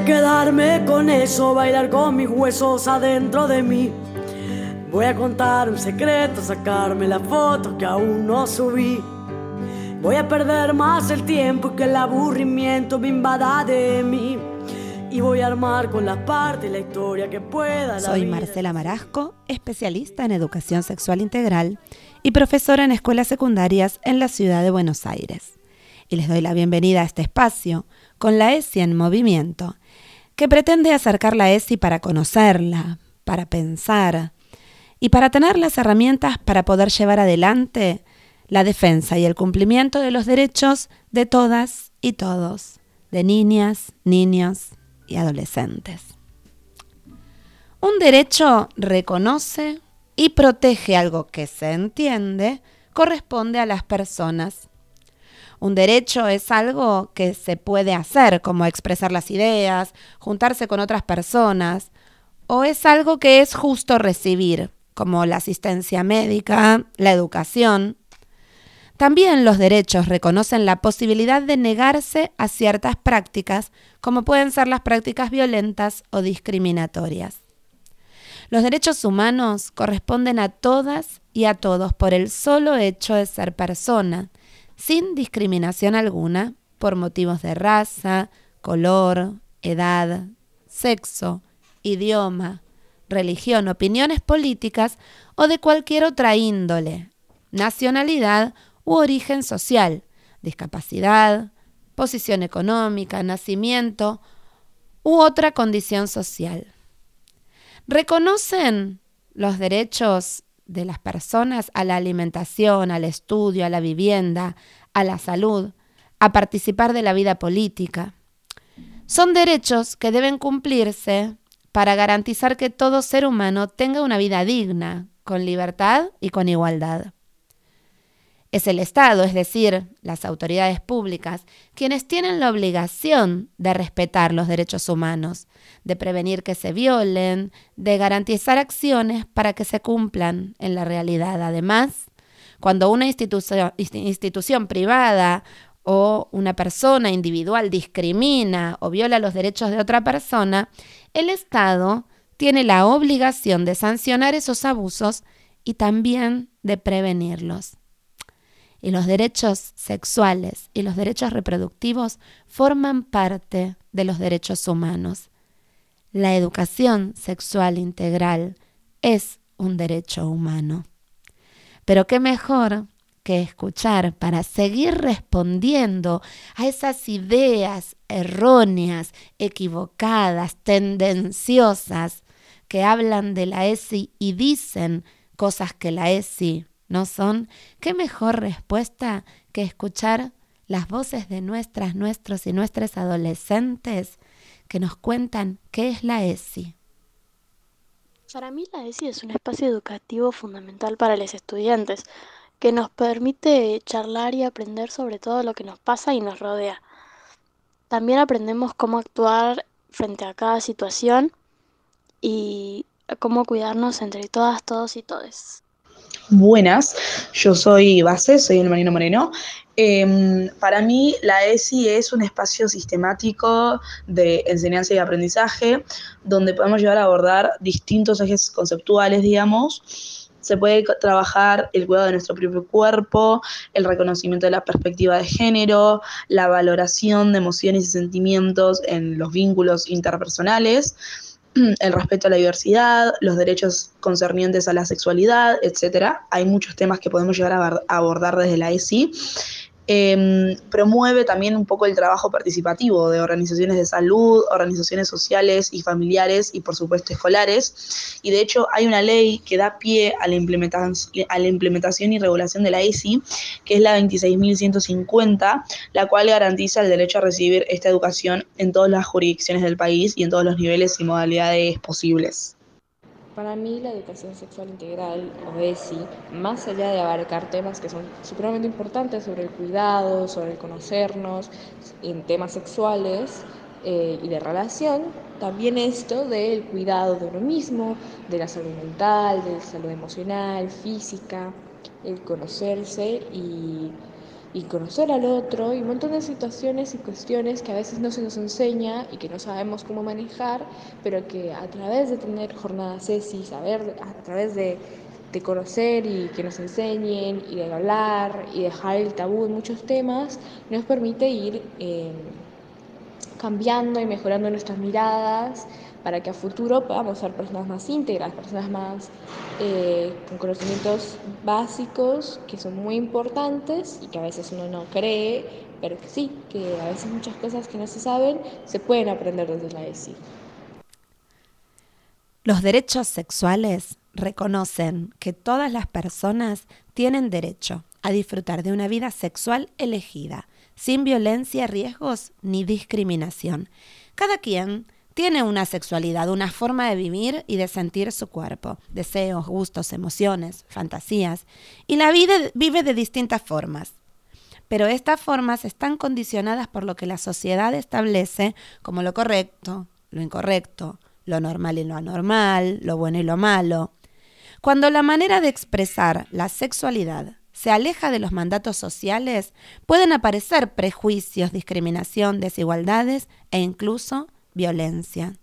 a quedarme con eso, bailar con mis huesos adentro de mí. Voy a contar un secreto, sacarme la foto que aún no subí. Voy a perder más el tiempo que el aburrimiento me invada de mí. Y voy a armar con las partes la historia que pueda. Soy Marcela Marasco, especialista en educación sexual integral y profesora en escuelas secundarias en la ciudad de Buenos Aires. Y les doy la bienvenida a este espacio con la ESI en movimiento, que pretende acercar la ESI para conocerla, para pensar, y para tener las herramientas para poder llevar adelante la defensa y el cumplimiento de los derechos de todas y todos, de niñas, niños y adolescentes. Un derecho reconoce y protege algo que se entiende corresponde a las personas. Un derecho es algo que se puede hacer, como expresar las ideas, juntarse con otras personas, o es algo que es justo recibir, como la asistencia médica, la educación. También los derechos reconocen la posibilidad de negarse a ciertas prácticas, como pueden ser las prácticas violentas o discriminatorias. Los derechos humanos corresponden a todas y a todos por el solo hecho de ser persona, sin discriminación alguna por motivos de raza, color, edad, sexo, idioma, religión, opiniones políticas o de cualquier otra índole, nacionalidad u origen social, discapacidad, posición económica, nacimiento u otra condición social. Reconocen los derechos de las personas a la alimentación, al estudio, a la vivienda, a la salud, a participar de la vida política. Son derechos que deben cumplirse para garantizar que todo ser humano tenga una vida digna, con libertad y con igualdad. Es el Estado, es decir, las autoridades públicas, quienes tienen la obligación de respetar los derechos humanos, de prevenir que se violen, de garantizar acciones para que se cumplan en la realidad. Además, cuando una institución, privada o una persona individual discrimina o viola los derechos de otra persona, el Estado tiene la obligación de sancionar esos abusos y también de prevenirlos. Y los derechos sexuales y los derechos reproductivos forman parte de los derechos humanos. La educación sexual integral es un derecho humano. Pero qué mejor que escuchar para seguir respondiendo a esas ideas erróneas, equivocadas, tendenciosas que hablan de la ESI y dicen cosas que la ESI no son, qué mejor respuesta que escuchar las voces de nuestras, nuestros y nuestras adolescentes que nos cuentan qué es la ESI. Para mí la ESI es un espacio educativo fundamental para los estudiantes, que nos permite charlar y aprender sobre todo lo que nos pasa y nos rodea. También aprendemos cómo actuar frente a cada situación y cómo cuidarnos entre todas, todos y todes. Buenas, yo soy Base, soy el Marino Moreno. Em, para mí la ESI es un espacio sistemático de enseñanza y aprendizaje donde podemos llegar a abordar distintos ejes conceptuales, digamos, se puede trabajar el cuidado de nuestro propio cuerpo, el reconocimiento de la perspectiva de género, la valoración de emociones y sentimientos en los vínculos interpersonales, el respeto a la diversidad, los derechos concernientes a la sexualidad, etc. Hay muchos temas que podemos llegar a abordar desde la ESI Em, promueve también un poco el trabajo participativo de organizaciones de salud, organizaciones sociales y familiares y por supuesto escolares. Y de hecho hay una ley que da pie a la implementación, a la implementación y regulación de la ESI, que es la 26.150, la cual garantiza el derecho a recibir esta educación en todas las jurisdicciones del país y en todos los niveles y modalidades posibles. Para mí la educación sexual integral o ESI, más allá de abarcar temas que son supremamente importantes sobre el cuidado, sobre el conocernos en temas sexuales eh, y de relación, también esto del cuidado de uno mismo, de la salud mental, de la salud emocional, física, el conocerse y y conocer al otro y un montón de situaciones y cuestiones que a veces no se nos enseña y que no sabemos cómo manejar, pero que a través de tener jornadas ESI, saber, a través de, conocer y que nos enseñen y de hablar y dejar el tabú en muchos temas, nos permite ir eh, cambiando y mejorando nuestras miradas para que a futuro podamos ser personas más íntegras, personas más eh, con conocimientos básicos que son muy importantes y que a veces uno no cree, pero que sí, que a veces muchas cosas que no se saben se pueden aprender desde la ESI. Los derechos sexuales reconocen que todas las personas tienen derecho a disfrutar de una vida sexual elegida, sin violencia, riesgos ni discriminación. Cada quien tiene una sexualidad, una forma de vivir y de sentir su cuerpo, deseos, gustos, emociones, fantasías, y la vida vive de distintas formas. Pero estas formas están condicionadas por lo que la sociedad establece como lo correcto, lo incorrecto, lo normal y lo anormal, lo bueno y lo malo. Cuando la manera de expresar la sexualidad se aleja de los mandatos sociales, pueden aparecer prejuicios, discriminación, desigualdades e incluso violencia.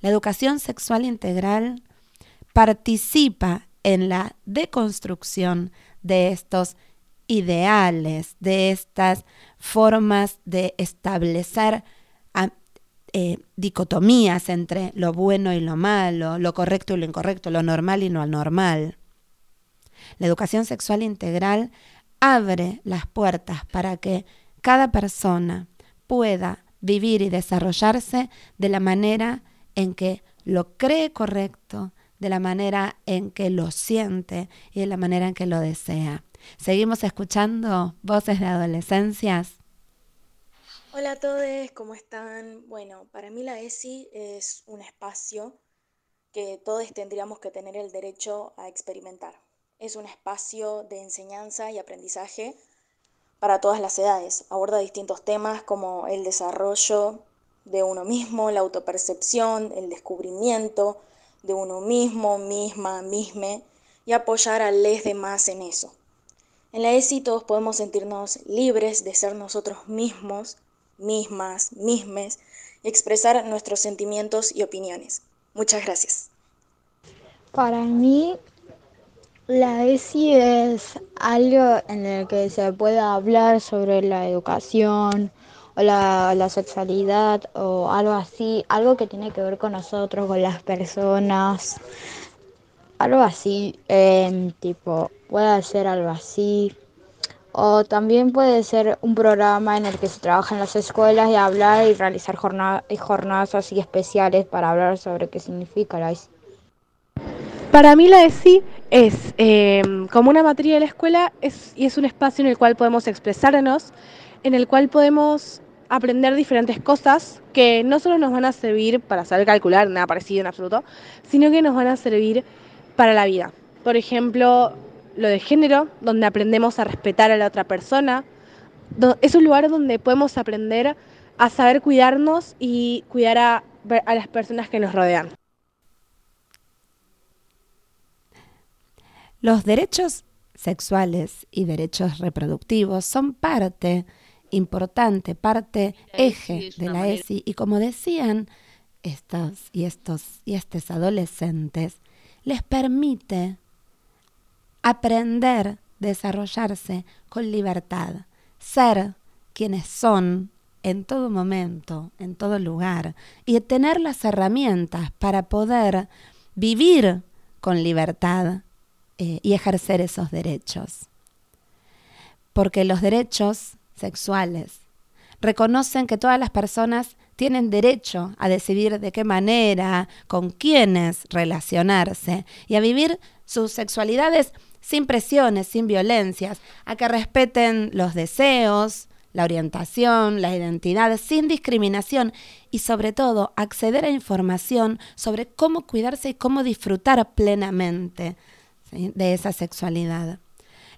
La educación sexual integral participa en la deconstrucción de estos ideales, de estas formas de establecer eh, dicotomías entre lo bueno y lo malo, lo correcto y lo incorrecto, lo normal y lo anormal. La educación sexual integral abre las puertas para que cada persona pueda vivir y desarrollarse de la manera en que lo cree correcto, de la manera en que lo siente y de la manera en que lo desea. Seguimos escuchando voces de adolescencias. Hola a todos, ¿cómo están? Bueno, para mí la ESI es un espacio que todos tendríamos que tener el derecho a experimentar. Es un espacio de enseñanza y aprendizaje para todas las edades. Aborda distintos temas como el desarrollo de uno mismo, la autopercepción, el descubrimiento de uno mismo, misma, misme y apoyar a los demás en eso. En la ESI todos podemos sentirnos libres de ser nosotros mismos, mismas, mismes y expresar nuestros sentimientos y opiniones. Muchas gracias. Para mí la ESI es algo en el que se puede hablar sobre la educación o la, sexualidad o algo así, algo que tiene que ver con nosotros, con las personas, algo así, em, tipo, puede ser algo así. O también puede ser un programa en el que se trabaja en las escuelas y hablar y realizar jornadas así especiales para hablar sobre qué significa la ESI. Para mí la ESI es em, como una materia de la escuela es, y es un espacio en el cual podemos expresarnos, en el cual podemos aprender diferentes cosas que no solo nos van a servir para saber calcular, nada parecido en absoluto, sino que nos van a servir para la vida. Por ejemplo, lo de género, donde aprendemos a respetar a la otra persona. Es un lugar donde podemos aprender a saber cuidarnos y cuidar a, a las personas que nos rodean. Los derechos sexuales y derechos reproductivos son parte importante, parte eje de la ESI y como decían estos y estos y estos adolescentes les permite aprender, desarrollarse con libertad, ser quienes son en todo momento, en todo lugar y tener las herramientas para poder vivir con libertad eh, y ejercer esos derechos. Porque los derechos sexuales reconocen que todas las personas tienen derecho a decidir de qué manera, con quiénes relacionarse y a vivir sus sexualidades sin presiones, sin violencias, a que respeten los deseos, la orientación, la identidad, sin discriminación y sobre todo acceder a información sobre cómo cuidarse y cómo disfrutar plenamente de esa sexualidad.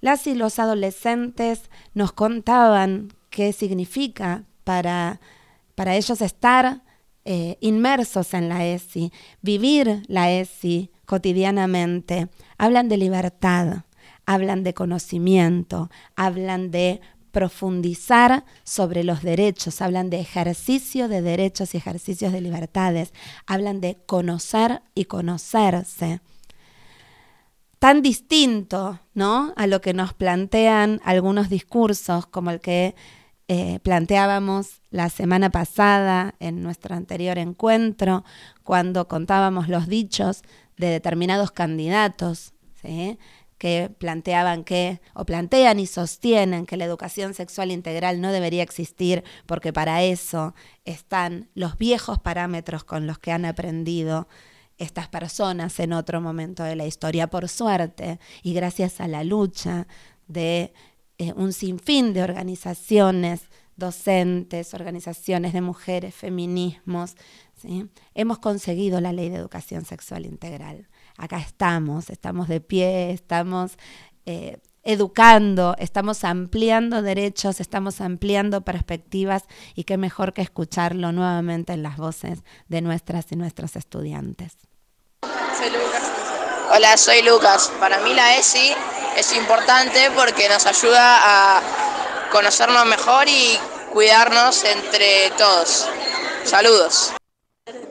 Las y los adolescentes nos contaban qué significa para, para ellos estar eh, inmersos en la ESI, vivir la ESI cotidianamente. Hablan de libertad, hablan de conocimiento, hablan de profundizar sobre los derechos, hablan de ejercicio de derechos y ejercicios de libertades, hablan de conocer y conocerse. Tan distinto, ¿no? A lo que nos plantean algunos discursos como el que eh, planteábamos la semana pasada en nuestro anterior encuentro, cuando contábamos los dichos de determinados candidatos, que planteaban que, o plantean y sostienen que la educación sexual integral no debería existir porque para eso están los viejos parámetros con los que han aprendido estas personas en otro momento de la historia. Por suerte, y gracias a la lucha de eh, un sinfín de organizaciones docentes, organizaciones de mujeres, feminismos, hemos conseguido la ley de educación sexual integral. Acá estamos, estamos de pie, estamos eh, educando, estamos ampliando derechos, estamos ampliando perspectivas y qué mejor que escucharlo nuevamente en las voces de nuestras y nuestros estudiantes. Hola, soy Lucas. Para mí la ESI es importante porque nos ayuda a conocernos mejor y cuidarnos entre todos. Saludos.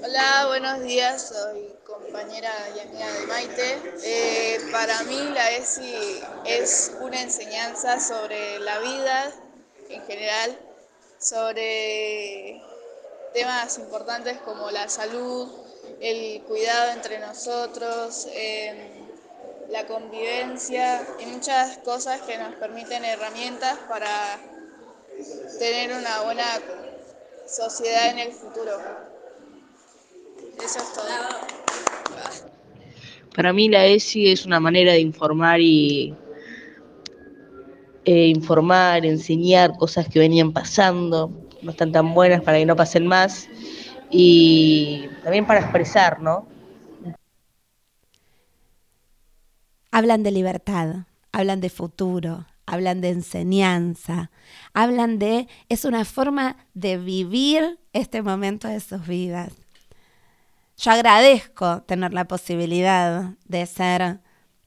Hola, buenos días, soy compañera y amiga de Maite. Eh, para mí la ESI es una enseñanza sobre la vida en general, sobre temas importantes como la salud, el cuidado entre nosotros, em, la convivencia y muchas cosas que nos permiten herramientas para tener una buena sociedad en el futuro. Eso es todo. Para mí la ESI es una manera de informar y eh, informar, enseñar cosas que venían pasando, no están tan buenas para que no pasen más y también para expresar, ¿no? Hablan de libertad, hablan de futuro, hablan de enseñanza, hablan de, es una forma de vivir este momento de sus vidas. Yo agradezco tener la posibilidad de ser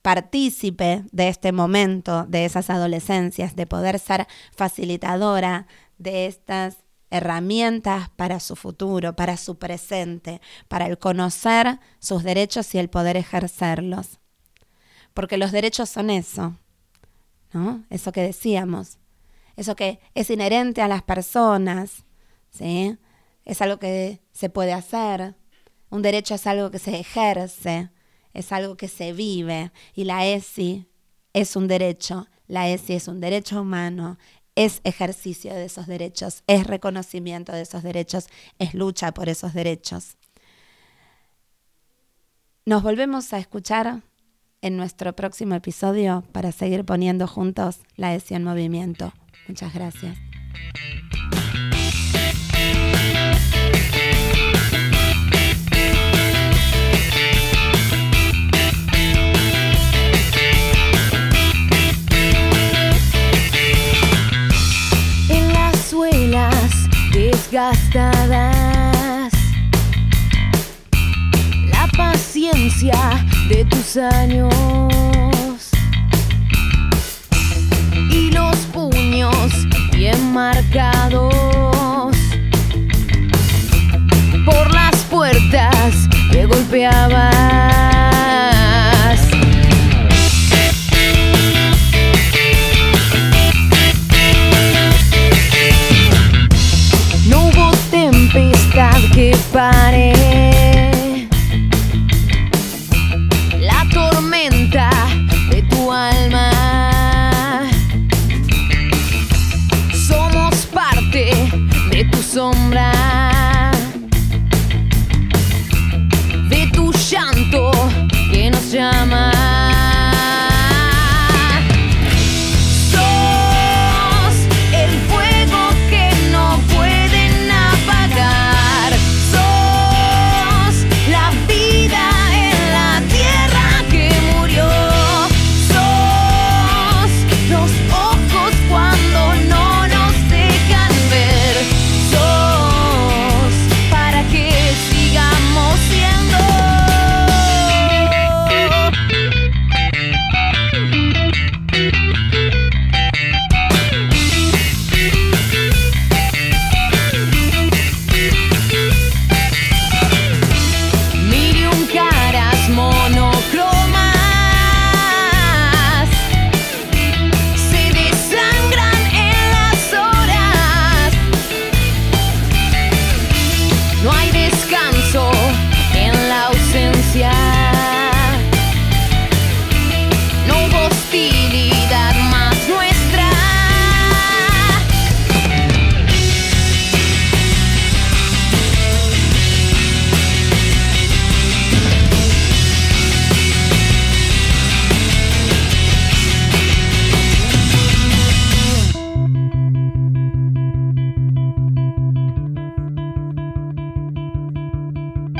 partícipe de este momento, de esas adolescencias, de poder ser facilitadora de estas herramientas para su futuro, para su presente, para el conocer sus derechos y el poder ejercerlos. Porque los derechos son eso, ¿no? Eso que decíamos, eso que es inherente a las personas, ¿sí? Es algo que se puede hacer. Un derecho es algo que se ejerce, es algo que se vive. Y la ESI es un derecho, la ESI es un derecho humano, es ejercicio de esos derechos, es reconocimiento de esos derechos, es lucha por esos derechos. Nos volvemos a escuchar en nuestro próximo episodio para seguir poniendo juntos la ESI en movimiento. Muchas gracias. Por